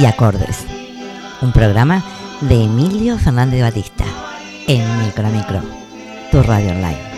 y acordes. Un programa de Emilio Fernández Batista en Micro Micro, tu radio online.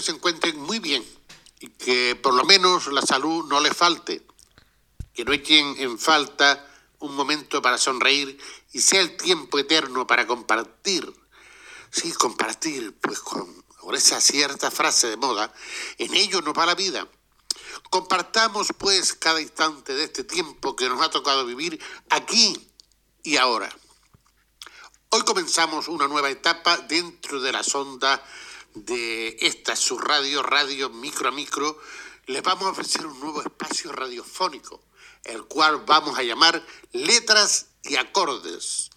Se encuentren muy bien y que por lo menos la salud no les falte, que no echen en falta un momento para sonreír y sea el tiempo eterno para compartir. Sí, compartir, pues con, con esa cierta frase de moda, en ello nos va la vida. Compartamos pues cada instante de este tiempo que nos ha tocado vivir aquí y ahora. Hoy comenzamos una nueva etapa dentro de la sonda de esta su radio, radio micro a micro, les vamos a ofrecer un nuevo espacio radiofónico, el cual vamos a llamar Letras y Acordes.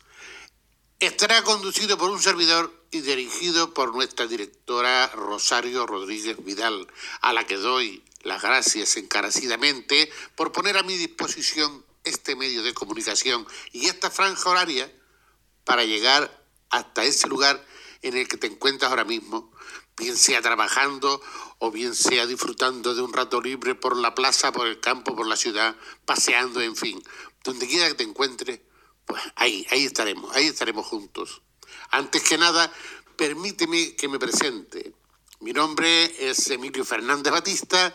Estará conducido por un servidor y dirigido por nuestra directora Rosario Rodríguez Vidal, a la que doy las gracias encarecidamente por poner a mi disposición este medio de comunicación y esta franja horaria para llegar hasta ese lugar en el que te encuentras ahora mismo, bien sea trabajando o bien sea disfrutando de un rato libre por la plaza, por el campo, por la ciudad, paseando, en fin, donde quiera que te encuentres, pues ahí, ahí estaremos, ahí estaremos juntos. Antes que nada, permíteme que me presente. Mi nombre es Emilio Fernández Batista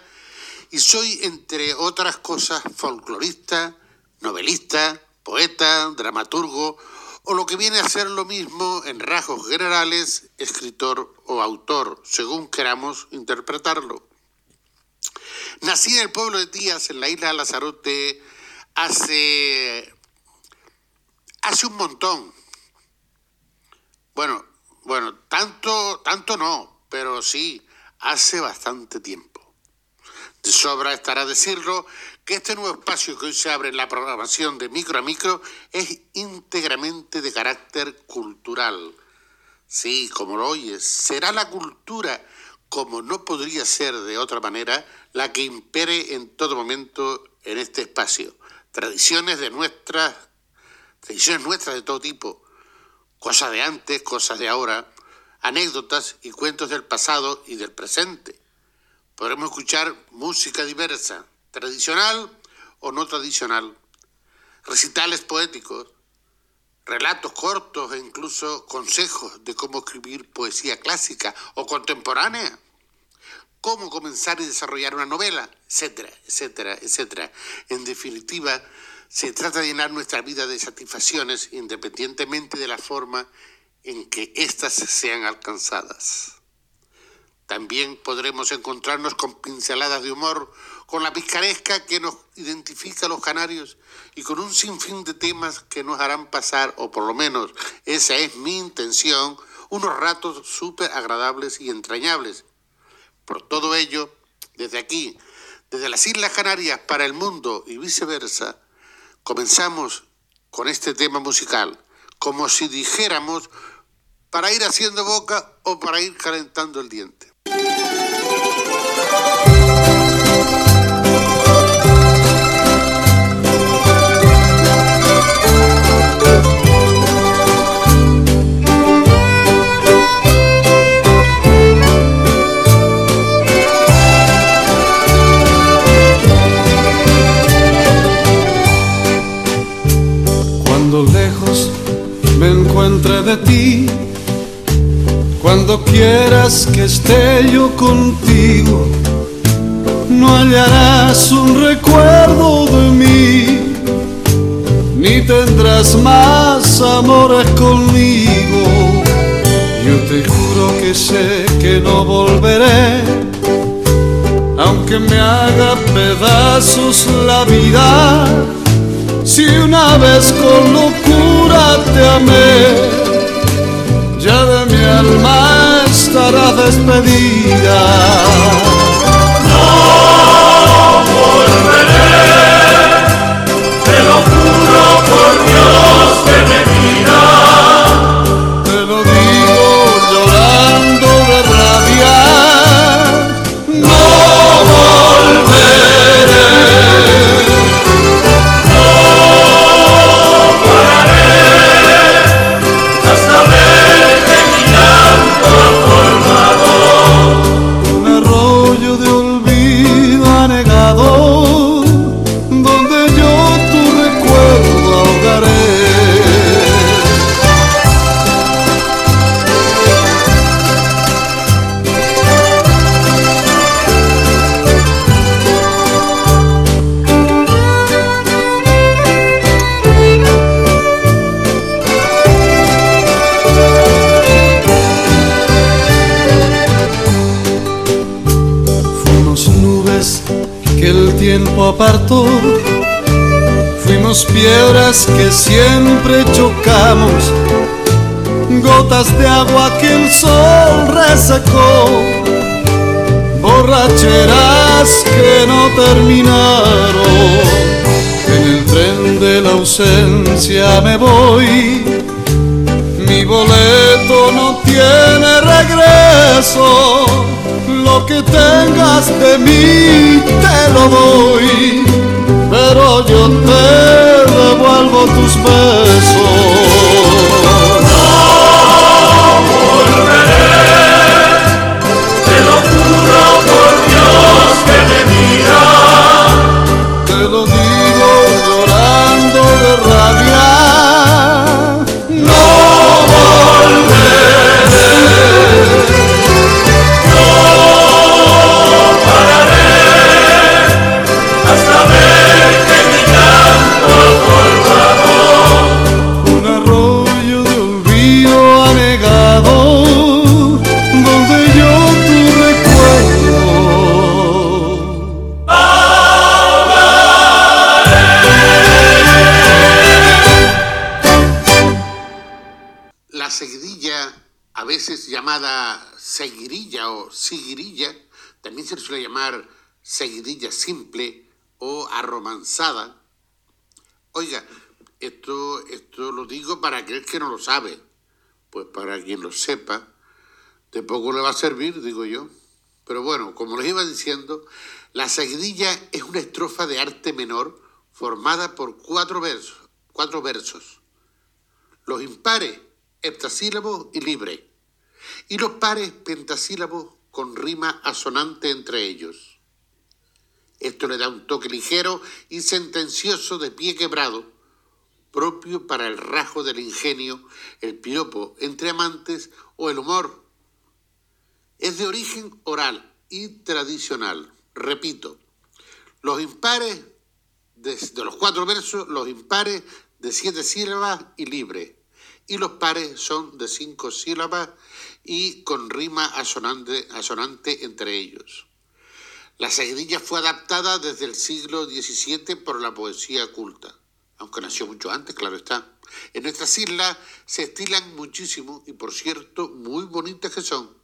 y soy, entre otras cosas, folclorista, novelista, poeta, dramaturgo, o lo que viene a ser lo mismo en rasgos generales, escritor o autor, según queramos interpretarlo. Nací en el pueblo de Tías, en la isla de Lazarote, hace, hace un montón. Bueno, bueno, tanto, tanto no, pero sí, hace bastante tiempo. De sobra estará decirlo que este nuevo espacio que hoy se abre en la programación de micro a micro es íntegramente de carácter cultural. Sí, como lo oyes, será la cultura, como no podría ser de otra manera, la que impere en todo momento en este espacio. Tradiciones de nuestras, tradiciones nuestras de todo tipo, cosas de antes, cosas de ahora, anécdotas y cuentos del pasado y del presente. Podremos escuchar música diversa, tradicional o no tradicional, recitales poéticos, relatos cortos e incluso consejos de cómo escribir poesía clásica o contemporánea, cómo comenzar y desarrollar una novela, etcétera, etcétera, etcétera. En definitiva, se trata de llenar nuestra vida de satisfacciones independientemente de la forma en que éstas sean alcanzadas. También podremos encontrarnos con pinceladas de humor, con la picaresca que nos identifica a los canarios y con un sinfín de temas que nos harán pasar, o por lo menos esa es mi intención, unos ratos súper agradables y entrañables. Por todo ello, desde aquí, desde las Islas Canarias para el mundo y viceversa, comenzamos con este tema musical, como si dijéramos para ir haciendo boca o para ir calentando el diente. De ti cuando quieras que esté yo contigo, no hallarás un recuerdo de mí, ni tendrás más amores conmigo. Yo te juro que sé que no volveré, que me haga pedazos la vida. Si una vez con locura te amé, ya de mi alma estará despedida. Gotas de agua que el sol resecó, borracheras que no terminaron. En el tren de la ausencia me voy, mi boleto no tiene regreso. Lo que tengas de mí te lo doy, o arromanzada. Oiga, esto, esto lo digo para aquel que no lo sabe, pues para quien lo sepa, de poco le va a servir, digo yo. Pero bueno, como les iba diciendo, la seguidilla es una estrofa de arte menor formada por cuatro versos, cuatro versos. Los impares, heptasílabos y libre. Y los pares, pentasílabos con rima asonante entre ellos. Esto le da un toque ligero y sentencioso de pie quebrado, propio para el rajo del ingenio, el piropo entre amantes o el humor. Es de origen oral y tradicional. Repito, los impares de, los cuatro versos, los impares de siete sílabas y libre, y los pares son de cinco sílabas y con rima asonante entre ellos. La seguidilla fue adaptada desde el siglo XVII por la poesía culta, aunque nació mucho antes, claro está. En nuestras islas se estilan muchísimo y, por cierto, muy bonitas que son.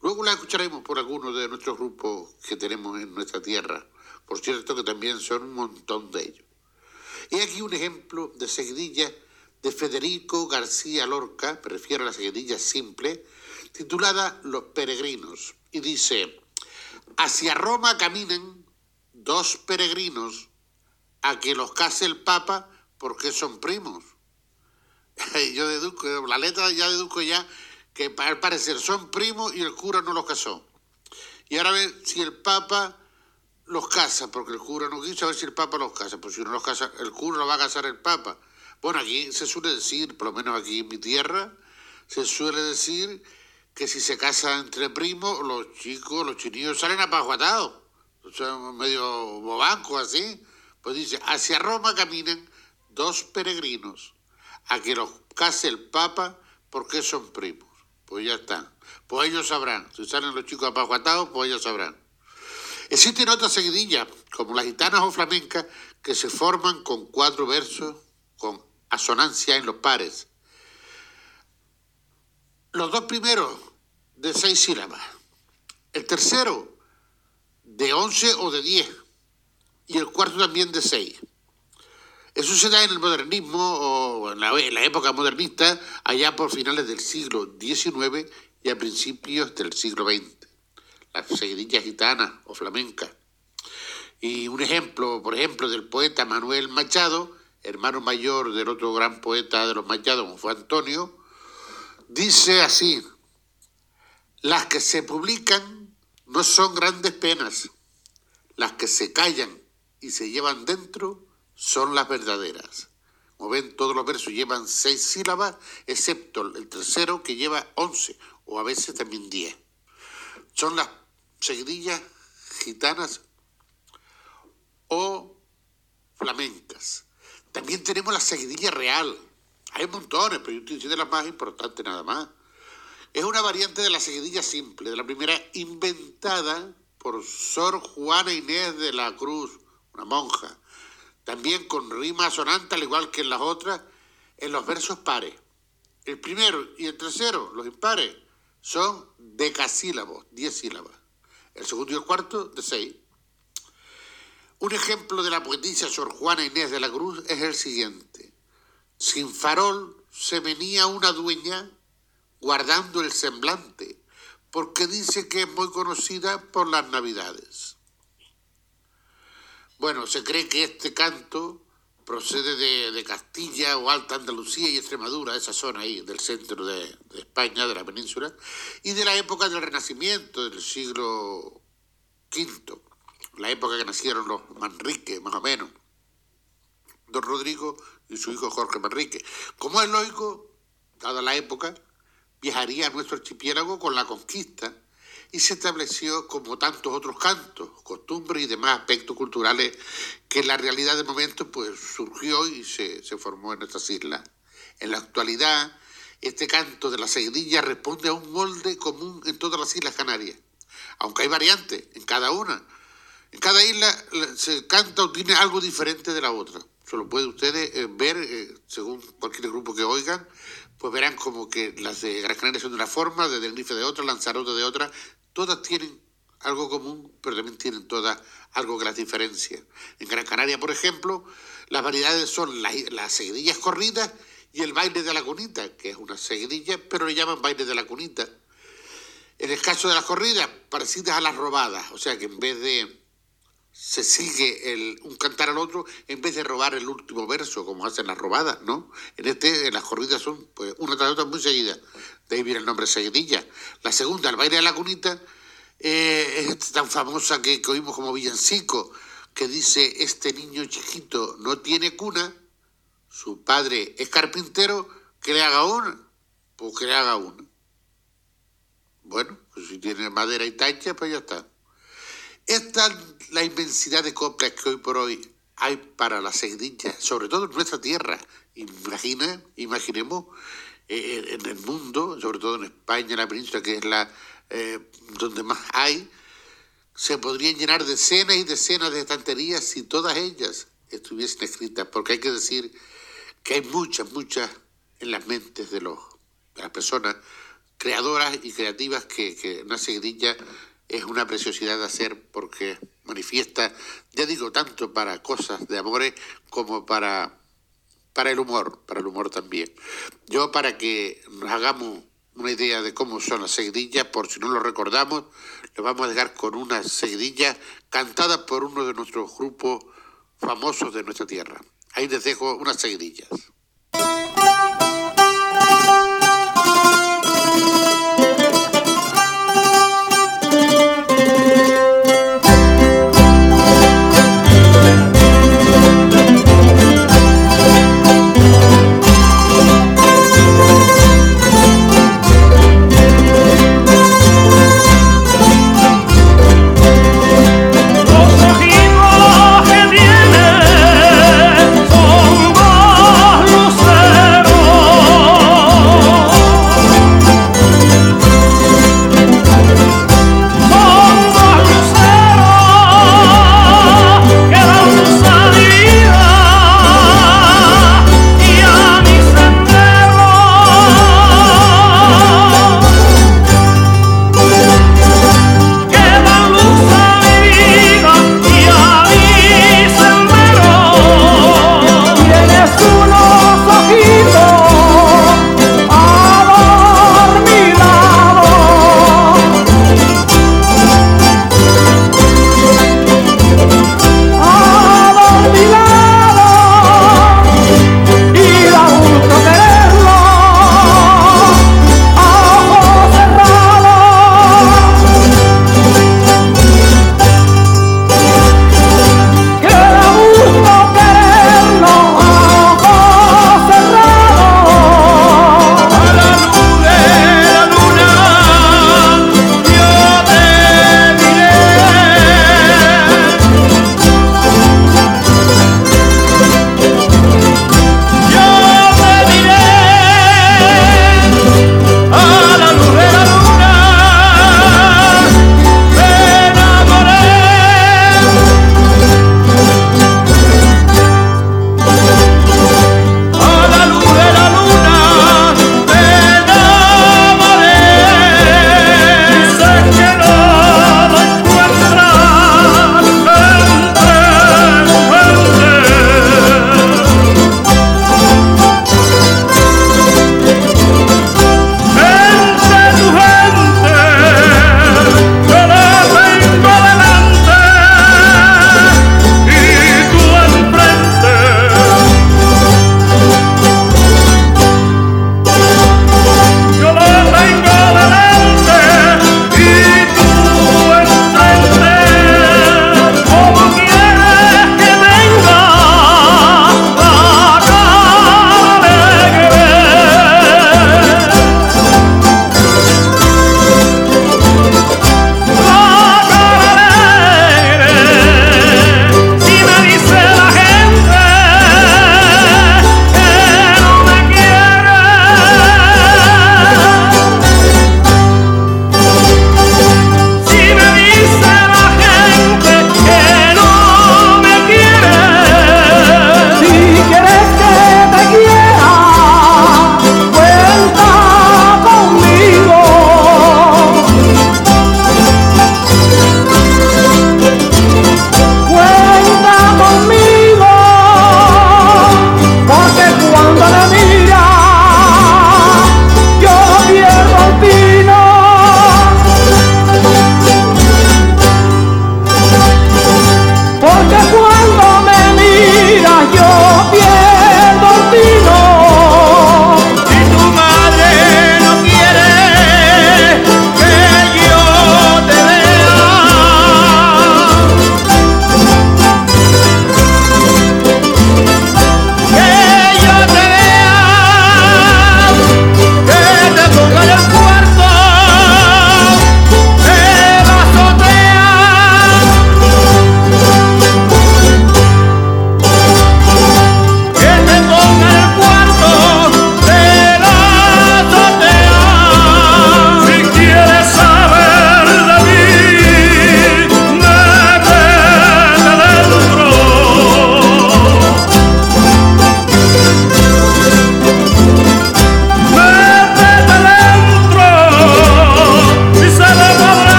Luego las escucharemos por algunos de nuestros grupos que tenemos en nuestra tierra. Por cierto, que también son un montón de ellos. He aquí un ejemplo de seguidilla de Federico García Lorca, prefiero la seguidilla simple, titulada Los Peregrinos, y dice, hacia Roma caminan dos peregrinos a que los case el Papa porque son primos. Yo deduzco, la letra ya deduzco ya que al parecer son primos y el cura no los casó. Y ahora a ver si el Papa los casa, porque el cura no quiso, a ver si el Papa los casa, pues si no los casa, el cura lo va a casar el Papa. Bueno, aquí se suele decir, por lo menos aquí en mi tierra, se suele decir que si se casa entre primos, los chicos, los chinillos salen apajuatados, son medio bobancos así. Pues dice, hacia Roma caminan dos peregrinos, a que los case el Papa porque son primos. Pues ya está. Pues ellos sabrán. Si salen los chicos apajuatados, pues ellos sabrán. Existen otras seguidillas, como las gitanas o flamencas, que se forman con cuatro versos con asonancia en los pares. Los dos primeros de seis sílabas, el tercero de once o de diez y el cuarto también de seis. Eso se da en el modernismo o en la, época modernista, allá por finales del siglo XIX y a principios del siglo XX las seguidillas gitanas o flamencas. Y un ejemplo, por ejemplo, del poeta Manuel Machado, hermano mayor del otro gran poeta de los Machados, fue Antonio, dice así, las que se publican no son grandes penas, las que se callan y se llevan dentro son las verdaderas. Como ven, todos los versos llevan seis sílabas, excepto el tercero que lleva once, o a veces también diez. Son las seguidillas gitanas o flamencas. También tenemos la seguidilla real. Hay montones, pero yo estoy diciendo la más importante nada más. Es una variante de la seguidilla simple, de la primera inventada por Sor Juana Inés de la Cruz, una monja. También con rima sonante, al igual que en las otras, en los versos pares. El primero y el tercero, los impares, son decasílabos, diez sílabas el segundo y el cuarto de seis. Un ejemplo de la poetisa Sor Juana Inés de la Cruz es el siguiente. Sin farol se venía una dueña guardando el semblante, porque dice que es muy conocida por las navidades. Bueno, se cree que este canto procede de, Castilla o Alta Andalucía y Extremadura, esa zona ahí del centro de, de, España, de la península, y de la época del Renacimiento, del siglo V, la época que nacieron los Manrique, más o menos, don Rodrigo y su hijo Jorge Manrique. Como es lógico, dada la época, viajaría a nuestro archipiélago con la conquista y se estableció como tantos otros cantos, costumbres y demás aspectos culturales que la realidad del momento pues surgió y se, se formó en nuestras islas. En la actualidad, este canto de la seguidilla responde a un molde común en todas las islas canarias, aunque hay variantes en cada una. En cada isla se canta o tiene algo diferente de la otra. Eso lo pueden ustedes eh, ver eh, según cualquier grupo que oigan, pues verán como que las de Gran Canaria son de una forma, de Tenerife de otra, Lanzarote de otra, todas tienen algo común, pero también tienen todas algo que las diferencia. En Gran Canaria, por ejemplo, las variedades son las, seguidillas corridas y el baile de la cunita, que es una seguidilla, pero le llaman baile de la cunita. En el caso de las corridas, parecidas a las robadas, o sea que en vez de se sigue el, un cantar al otro en vez de robar el último verso, como hacen las robadas, ¿no? En este, las corridas son pues, una tras otra muy seguidas. De ahí viene el nombre seguidilla. La segunda, el baile de la cunita, eh, es tan famosa que, que oímos como villancico, que dice, este niño chiquito no tiene cuna, su padre es carpintero, que le haga una, pues que le haga una. Bueno, pues si tiene madera y tacha, pues ya está. Esta la inmensidad de coplas que hoy por hoy hay para la seguidilla, sobre todo en nuestra tierra. Imagina, imaginemos eh, en el mundo, sobre todo en España, la península, que es la eh, donde más hay, se podrían llenar decenas y decenas de estanterías si todas ellas estuviesen escritas, porque hay que decir que hay muchas, muchas en las mentes de, los, de las personas creadoras y creativas que, que una seguidilla es una preciosidad de hacer porque manifiesta, ya digo, tanto para cosas de amores como para, para el humor, para el humor también. Yo para que nos hagamos una idea de cómo son las seguidillas, por si no lo recordamos, le vamos a dejar con una seguidilla cantada por uno de nuestros grupos famosos de nuestra tierra. Ahí les dejo unas seguidillas.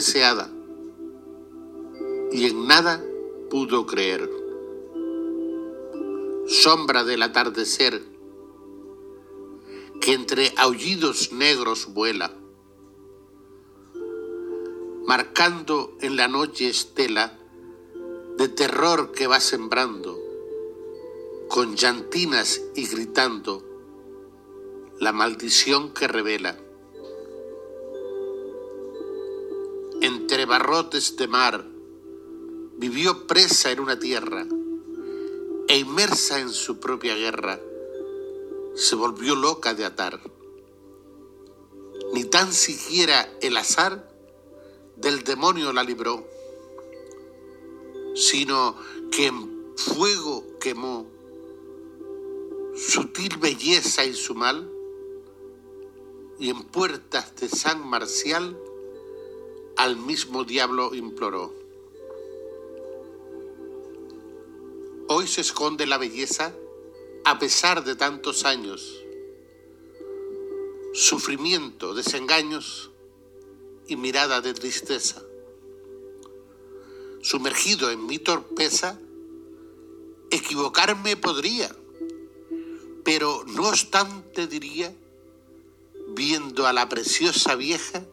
Deseada y en nada pudo creer. Sombra del atardecer que entre aullidos negros vuela, marcando en la noche estela de terror que va sembrando, con llantinas y gritando, la maldición que revela. Entre barrotes de mar, vivió presa en una tierra e inmersa en su propia guerra, se volvió loca de atar. Ni tan siquiera el azar del demonio la libró, sino que en fuego quemó sutil belleza y su mal, y en puertas de San Marcial al mismo diablo imploró. Hoy se esconde la belleza a pesar de tantos años, sufrimiento, desengaños y mirada de tristeza. Sumergido en mi torpeza, equivocarme podría, pero no obstante diría, viendo a la preciosa vieja,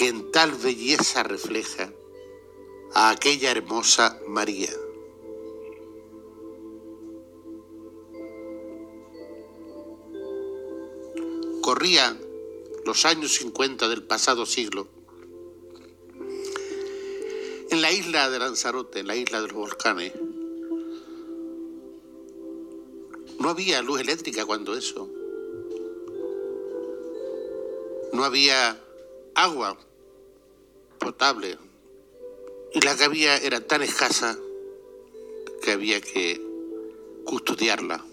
que en tal belleza refleja a aquella hermosa María. Corrían los años 50 del pasado siglo. En la isla de Lanzarote, en la isla de los volcanes, no había luz eléctrica cuando eso. No había agua potable. Y la que había era tan escasa que había que custodiarla.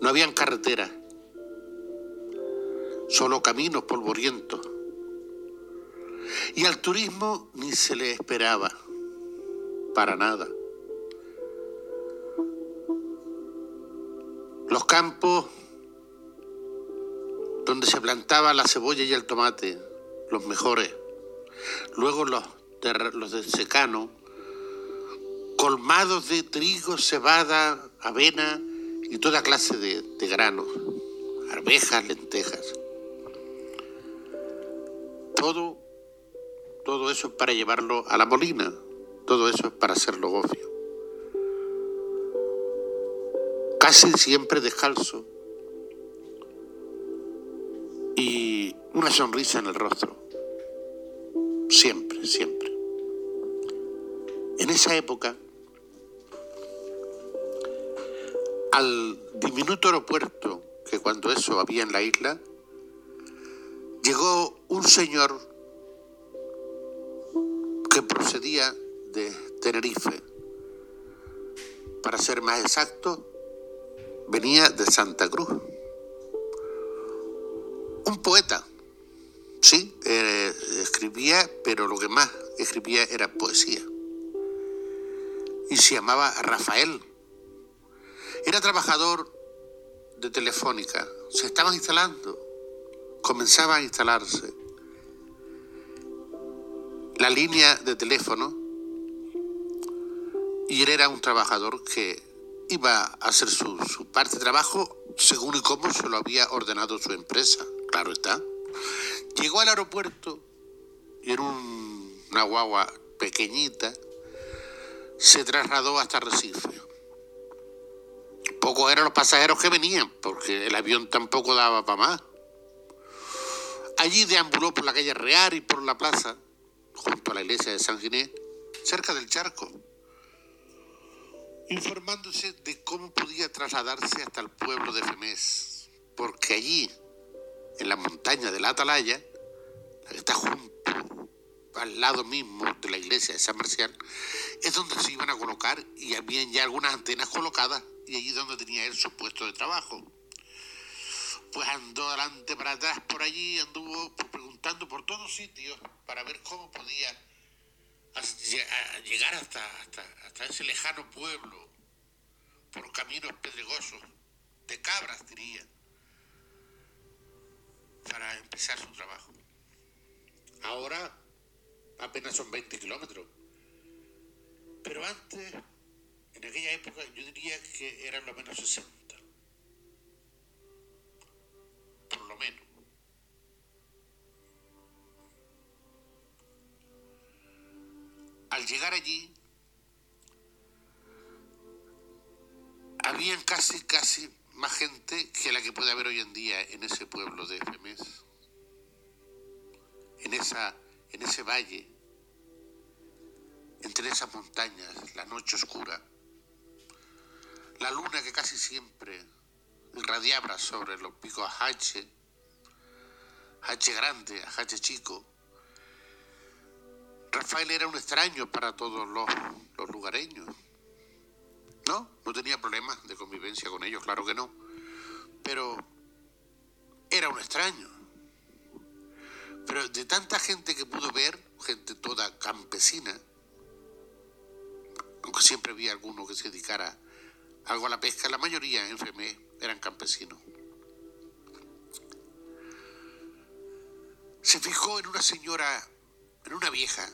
No habían carreteras solo caminos polvorientos. Y al turismo ni se le esperaba, para nada. Los campos donde se plantaba la cebolla y el tomate, los mejores. Luego los de, los de secano, colmados de trigo, cebada, avena y toda clase de, granos, arvejas, lentejas todo, todo eso es para llevarlo a la molina, todo eso es para hacerlo gofio. Casi siempre descalzo y una sonrisa en el rostro. Siempre, siempre. En esa época, al diminuto aeropuerto que cuando eso había en la isla, llegó un señor que procedía de Tenerife. Para ser más exacto, venía de Santa Cruz. Un poeta, sí, eh, escribía, pero lo que más escribía era poesía. Y se llamaba Rafael. Era trabajador de Telefónica. Se estaban instalando comenzaba a instalarse la línea de teléfono y él era un trabajador que iba a hacer su, parte de trabajo según y como se lo había ordenado su empresa, claro está. Llegó al aeropuerto y en una guagua pequeñita se trasladó hasta Recife. Pocos eran los pasajeros que venían, porque el avión tampoco daba para más. Allí deambuló por la calle Real y por la plaza, junto a la iglesia de San Ginés, cerca del charco, informándose de cómo podía trasladarse hasta el pueblo de Femés, porque allí, en la montaña de la Atalaya, la que está junto al lado mismo de la iglesia de San Marcial, es donde se iban a colocar y habían ya algunas antenas colocadas y allí donde tenía él su puesto de trabajo. Pues andó adelante para atrás por allí, anduvo preguntando por todos sitios para ver cómo podía llegar hasta, hasta, ese lejano pueblo, por caminos pedregosos, de cabras diría, para empezar su trabajo. Ahora apenas son 20 kilómetros. Pero antes, en aquella época, yo diría que eran lo menos 60. Por lo menos. Al llegar allí, habían casi, casi más gente que la que puede haber hoy en día en ese pueblo de FMS, en, esa, en ese valle, entre esas montañas, la noche oscura, la luna que casi siempre irradiaba sobre los picos Ajache, Ajache grande, Ajache chico. Rafael era un extraño para todos los lugareños. No, no tenía problemas de convivencia con ellos, claro que no. Pero era un extraño. Pero de tanta gente que pudo ver, gente toda campesina, aunque siempre había alguno que se dedicara algo a la pesca, la mayoría en Femé eran campesinos. Se fijó en una señora, en una vieja,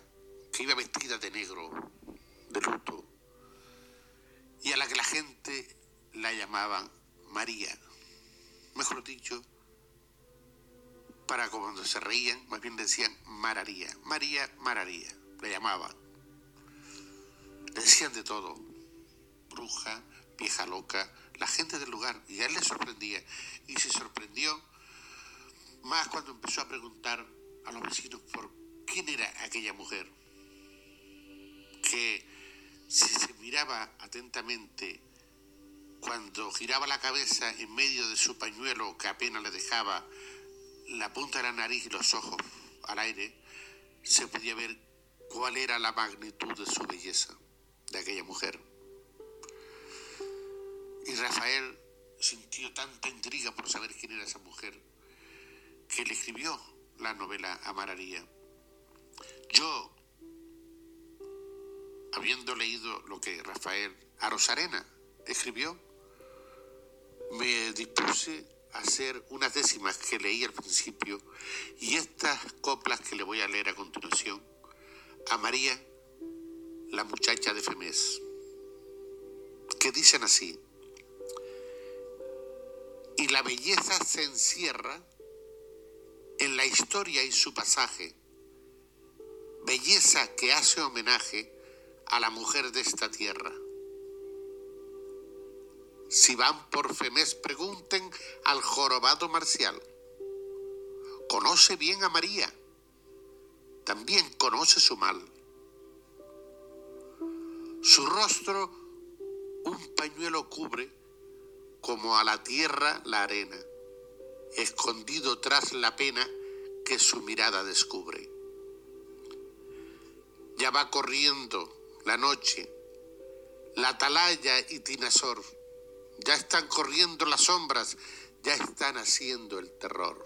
que iba vestida de negro, de luto, y a la que la gente la llamaban María. Mejor dicho, para cuando se reían, más bien decían Mararía. María, Mararía, la llamaban. Le decían de todo, bruja, vieja loca, la gente del lugar, y a él le sorprendía. Y se sorprendió más cuando empezó a preguntar a los vecinos por quién era aquella mujer, que si se miraba atentamente cuando giraba la cabeza en medio de su pañuelo que apenas le dejaba la punta de la nariz y los ojos al aire, se podía ver cuál era la magnitud de su belleza de aquella mujer. Y Rafael sintió tanta intriga por saber quién era esa mujer que le escribió la novela Amararía. Yo, habiendo leído lo que Rafael Arosarena escribió, me dispuse a hacer unas décimas que leí al principio y estas coplas que le voy a leer a continuación a María la muchacha de Femés, que dicen así, y la belleza se encierra en la historia y su pasaje, belleza que hace homenaje a la mujer de esta tierra. Si van por Femés, pregunten al jorobado marcial. Conoce bien a María, también conoce su mal su rostro un pañuelo cubre como a la tierra la arena, escondido tras la pena que su mirada descubre. Ya va corriendo la noche, la atalaya y tinazor, ya están corriendo las sombras, ya están haciendo el terror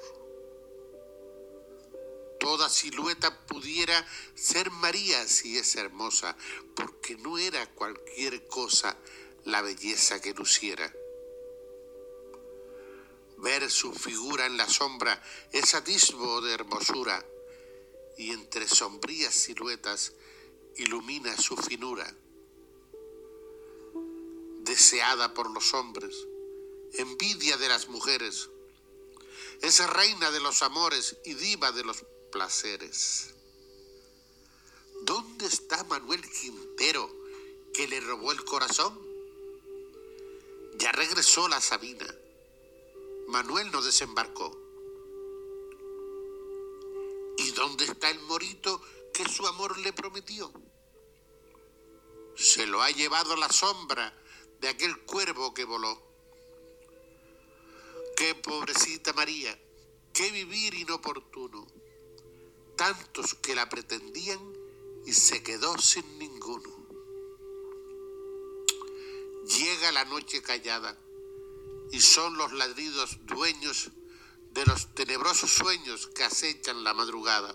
toda silueta pudiera ser María si es hermosa, porque no era cualquier cosa la belleza que luciera. Ver su figura en la sombra es atisbo de hermosura, y entre sombrías siluetas ilumina su finura. Deseada por los hombres, envidia de las mujeres, es reina de los amores y diva de los placeres. ¿Dónde está Manuel Quintero que le robó el corazón? Ya regresó la Sabina. Manuel no desembarcó. ¿Y dónde está el morito que su amor le prometió? Se lo ha llevado la sombra de aquel cuervo que voló. Qué pobrecita María, qué vivir inoportuno tantos que la pretendían y se quedó sin ninguno. Llega la noche callada y son los ladridos dueños de los tenebrosos sueños que acechan la madrugada.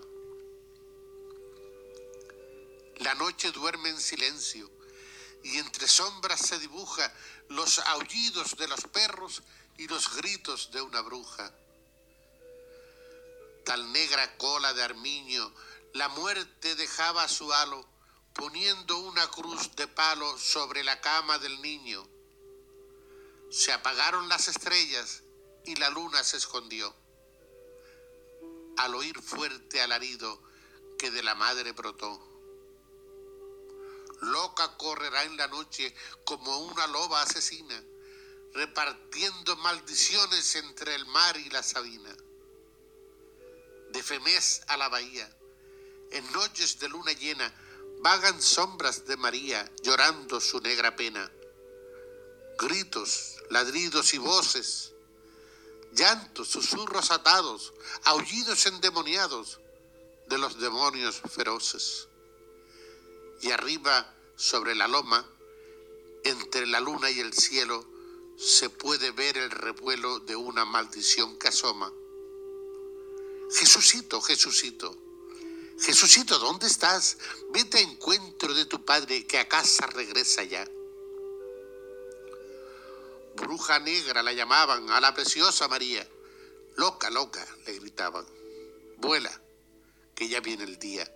La noche duerme en silencio y entre sombras se dibuja los aullidos de los perros y los gritos de una bruja. Tal negra cola de armiño, la muerte dejaba su halo, poniendo una cruz de palo sobre la cama del niño. Se apagaron las estrellas y la luna se escondió. Al oír fuerte alarido que de la madre brotó loca correrá en la noche como una loba asesina, repartiendo maldiciones entre el mar y la sabina. De Femés a la bahía, en noches de luna llena, vagan sombras de María llorando su negra pena. Gritos, ladridos y voces, llantos, susurros atados, aullidos endemoniados de los demonios feroces. Y arriba sobre la loma, entre la luna y el cielo, se puede ver el revuelo de una maldición que asoma. Jesucito, Jesucito, Jesucito, ¿dónde estás? Vete a encuentro de tu padre que a casa regresa ya. Bruja negra la llamaban a la preciosa María. Loca, loca, le gritaban. Vuela, que ya viene el día.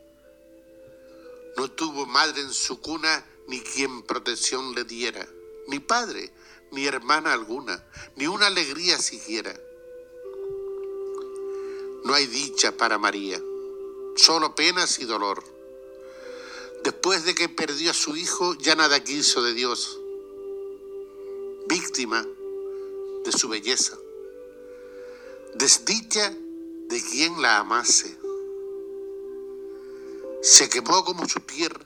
No tuvo madre en su cuna ni quien protección le diera, ni padre, ni hermana alguna, ni una alegría siquiera. No hay dicha para María, solo penas y dolor. Después de que perdió a su hijo, ya nada quiso de Dios, víctima de su belleza, desdicha de quien la amase se quemó como su tierra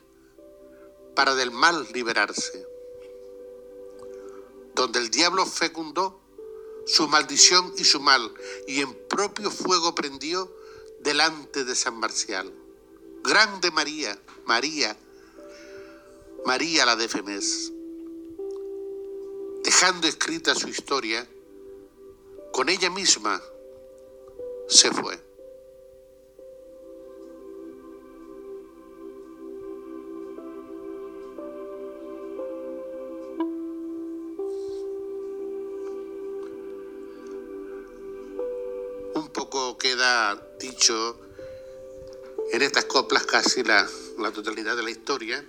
para del mal liberarse. Donde el diablo fecundó su maldición y su mal, y en propio fuego prendió delante de San Marcial. Grande María, María, María la de Femés. Dejando escrita su historia, con ella misma se fue. En estas coplas casi la, totalidad de la historia,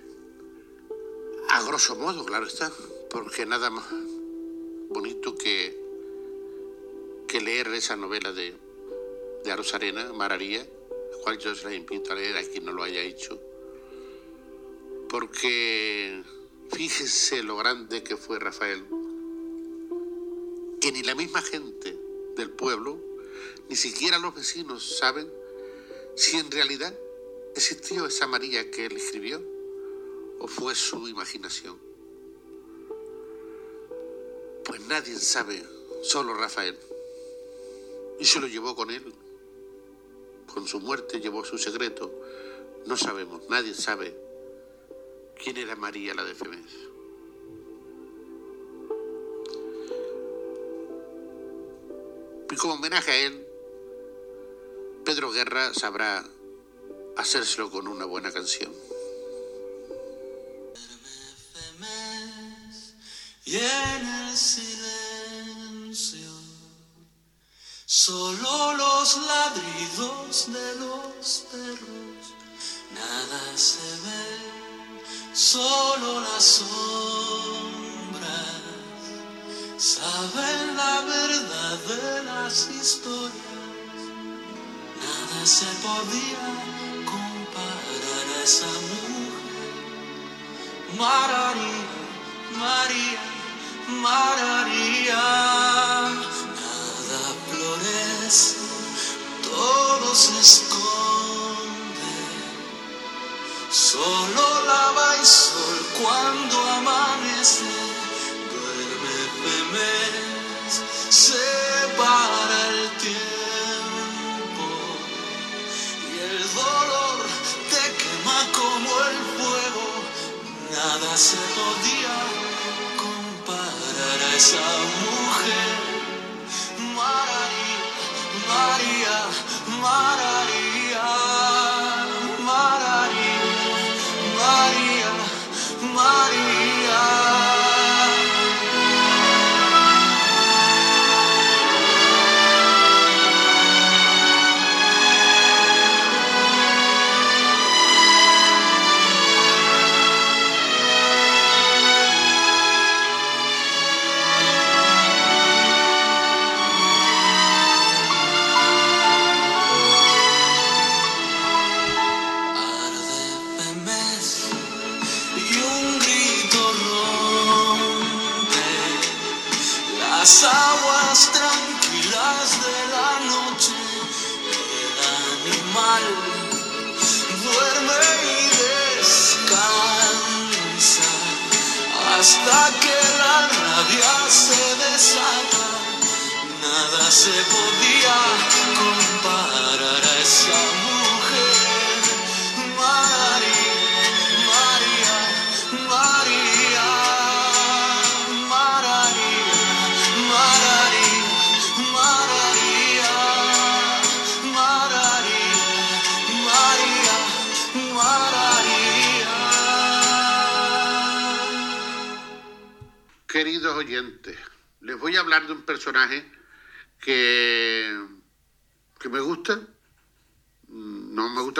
a grosso modo, claro está, porque nada más bonito que, que leer esa novela de, de Arena, Mararía, cual yo se la invito a leer a quien no lo haya hecho, porque fíjese lo grande que fue Rafael, que ni la misma gente del pueblo ni siquiera los vecinos saben si en realidad existió esa María que él escribió o fue su imaginación. Pues nadie sabe, solo Rafael. Y se lo llevó con él. Con su muerte llevó su secreto. No sabemos, nadie sabe quién era María la de Femés. Y como homenaje a él, Pedro Guerra sabrá hacérselo con una buena canción. Y en el silencio, solo los ladridos de los perros, nada se ve, solo las sombras saben la verdad de las historias se podía comparar a esa mujer. María, María, María, nada florece, todo se esconde. Solo lava el sol cuando amanece, Femes, se para el tiempo. como el fuego, nada se podía comparar a esa mujer. María, María, María,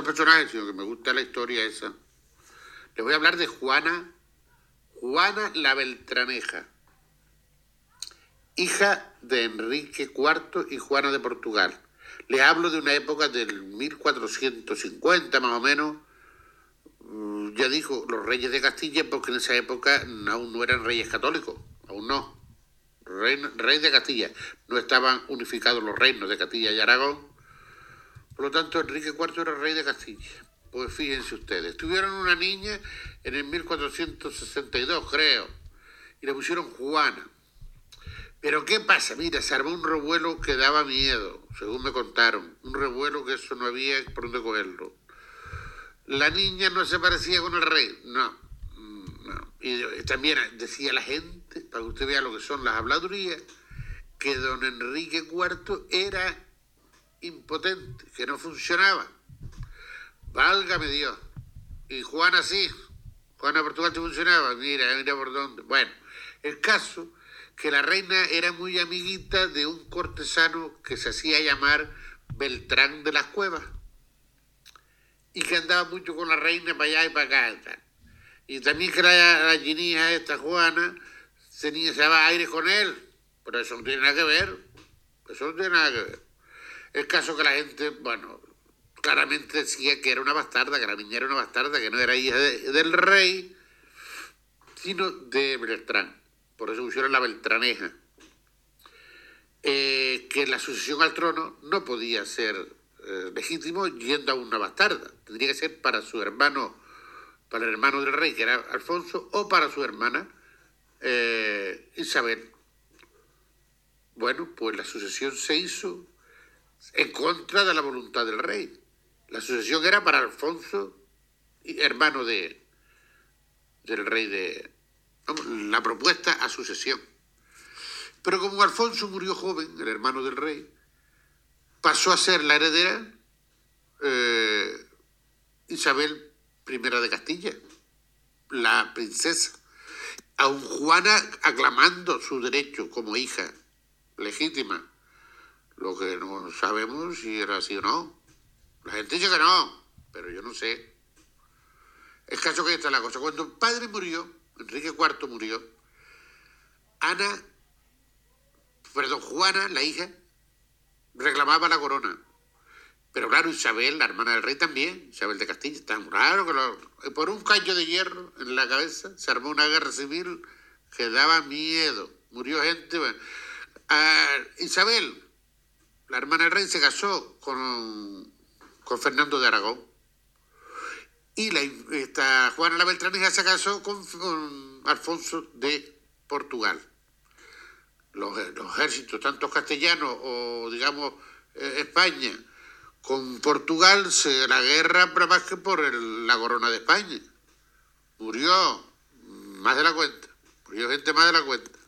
gusta sino que me gusta la historia esa. Les voy a hablar de Juana, Juana la Beltraneja, hija de Enrique IV y Juana de Portugal. Les hablo de una época del 1450 más o menos. Mm, Ya dijo los reyes de Castilla, porque en esa época aún no eran reyes católicos, aún no. Rey, rey de Castilla. No estaban unificados los reinos de Castilla y Aragón. Por lo tanto, Enrique IV era rey de Castilla. Pues fíjense ustedes, tuvieron una niña en el 1462, creo, y le pusieron Juana. Pero ¿qué pasa? Mira, se armó un revuelo que daba miedo, según me contaron. Un revuelo que eso no había por dónde cogerlo. La niña no se parecía con el rey, no. no. Y también decía la gente, para que usted vea lo que son las habladurías, que don Enrique IV era impotente, que no funcionaba. Válgame Dios. Y Juana sí. Juana Portugal sí funcionaba. Mira, mira por dónde. Bueno, el caso que la reina era muy amiguita de un cortesano que se hacía llamar Beltrán de las Cuevas y que andaba mucho con la reina para allá y para acá. y también que la, la esta Juana tenía, se daba aire con él, pero eso no tiene nada que ver. Eso no tiene nada que ver. El caso que la gente, bueno, claramente decía que era una bastarda, que la niña era una bastarda, que no era hija de- del rey, sino de Beltrán. Por eso pusieron la Beltraneja. Eh, que la sucesión al trono no podía ser eh, legítimo yendo a una bastarda. Tendría que ser para su hermano, para el hermano del rey, que era Alfonso, o para su hermana eh, Isabel. Bueno, pues la sucesión se hizo en contra de la voluntad del rey. La sucesión era para Alfonso, hermano de, del rey de... La propuesta a sucesión. Pero como Alfonso murió joven, el hermano del rey, pasó a ser la heredera eh, Isabel I de Castilla, la princesa. Aun Juana aclamando su derecho como hija legítima. Lo que no sabemos si era así o no. La gente dice que no, pero yo no sé. El caso que está la cosa. Cuando el padre murió, Enrique IV murió, Ana, perdón, Juana, la hija, reclamaba la corona. Pero claro, Isabel, la hermana del rey también, Isabel de Castilla, tan raro que lo- por un caño de hierro en la cabeza se armó una guerra civil que daba miedo. Murió gente. Ah, Isabel, la hermana del rey, se casó con, con Fernando de Aragón. Y la, esta Juana la Beltraneja se casó con, con Alfonso de Portugal. Los, los ejércitos, tanto castellanos o, digamos, eh, España, con Portugal, se, la guerra, más que por la corona de España. Murió más de la cuenta. Murió gente más de la cuenta.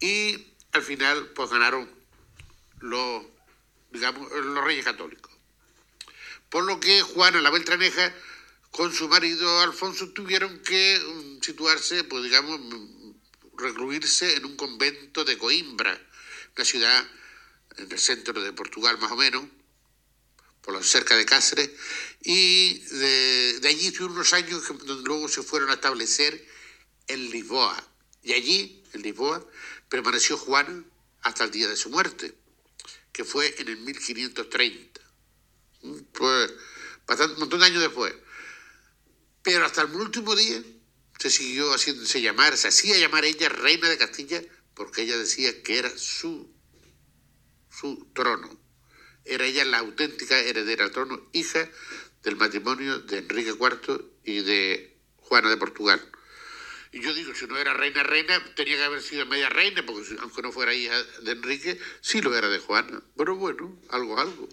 Y al final, pues ganaron los, digamos, los reyes católicos. Por lo que Juana la Beltraneja con su marido Alfonso tuvieron que mm, situarse, pues digamos, mm, recluirse en un convento de Coimbra, una ciudad en el centro de Portugal más o menos, por lo cerca de Cáceres, y de, de allí estuvieron unos años que donde luego se fueron a establecer en Lisboa. Y allí, en Lisboa, permaneció Juana hasta el día de su muerte, que fue en el 1530 pues bastante, un montón de años después. Pero hasta el último día se siguió haciéndose llamar, se hacía llamar ella reina de Castilla por porque ella decía que era su, su trono. Era ella la auténtica heredera al trono, hija del matrimonio de Enrique IV y de Juana de Portugal. Y yo digo, si no era reina, reina, tenía que haber sido media reina, porque aunque no fuera hija de Enrique, sí lo era de Juana. Pero bueno, algo, algo.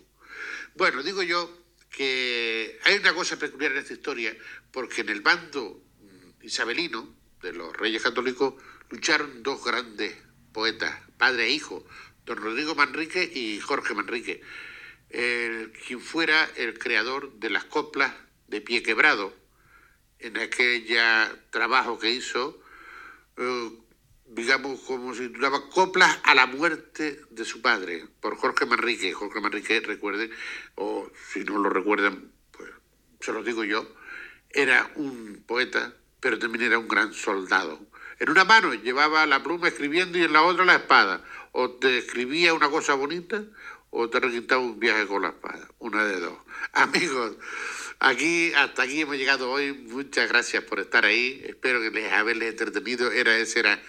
Bueno, digo yo que hay una cosa peculiar en esta historia, porque en el bando mm, isabelino de los reyes católicos lucharon dos grandes poetas, padre e hijo, don Rodrigo Manrique y Jorge Manrique, quien fuera el creador de las coplas de pie quebrado, en aquel trabajo que hizo, eh, digamos, como se titulaba Coplas a la muerte de su padre, por Jorge Manrique. Jorge Manrique, recuerden, o si no lo recuerdan, pues se lo digo yo, era un poeta, pero también era un gran soldado. En una mano llevaba la pluma escribiendo y en la otra la espada. O te escribía una cosa bonita o te requintaba un viaje con la espada. Una de dos. Amigos, aquí hasta aquí hemos llegado hoy. Muchas gracias por estar ahí. Espero que les haberles entretenido. Era ese era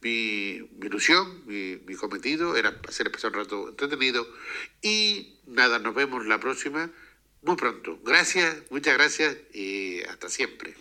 mi, mi ilusión, mi, mi cometido, era hacer pasar un rato entretenido. Y nada, nos vemos la próxima muy pronto. Gracias, muchas gracias y hasta siempre.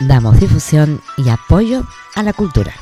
Damos difusión y apoyo a la cultura.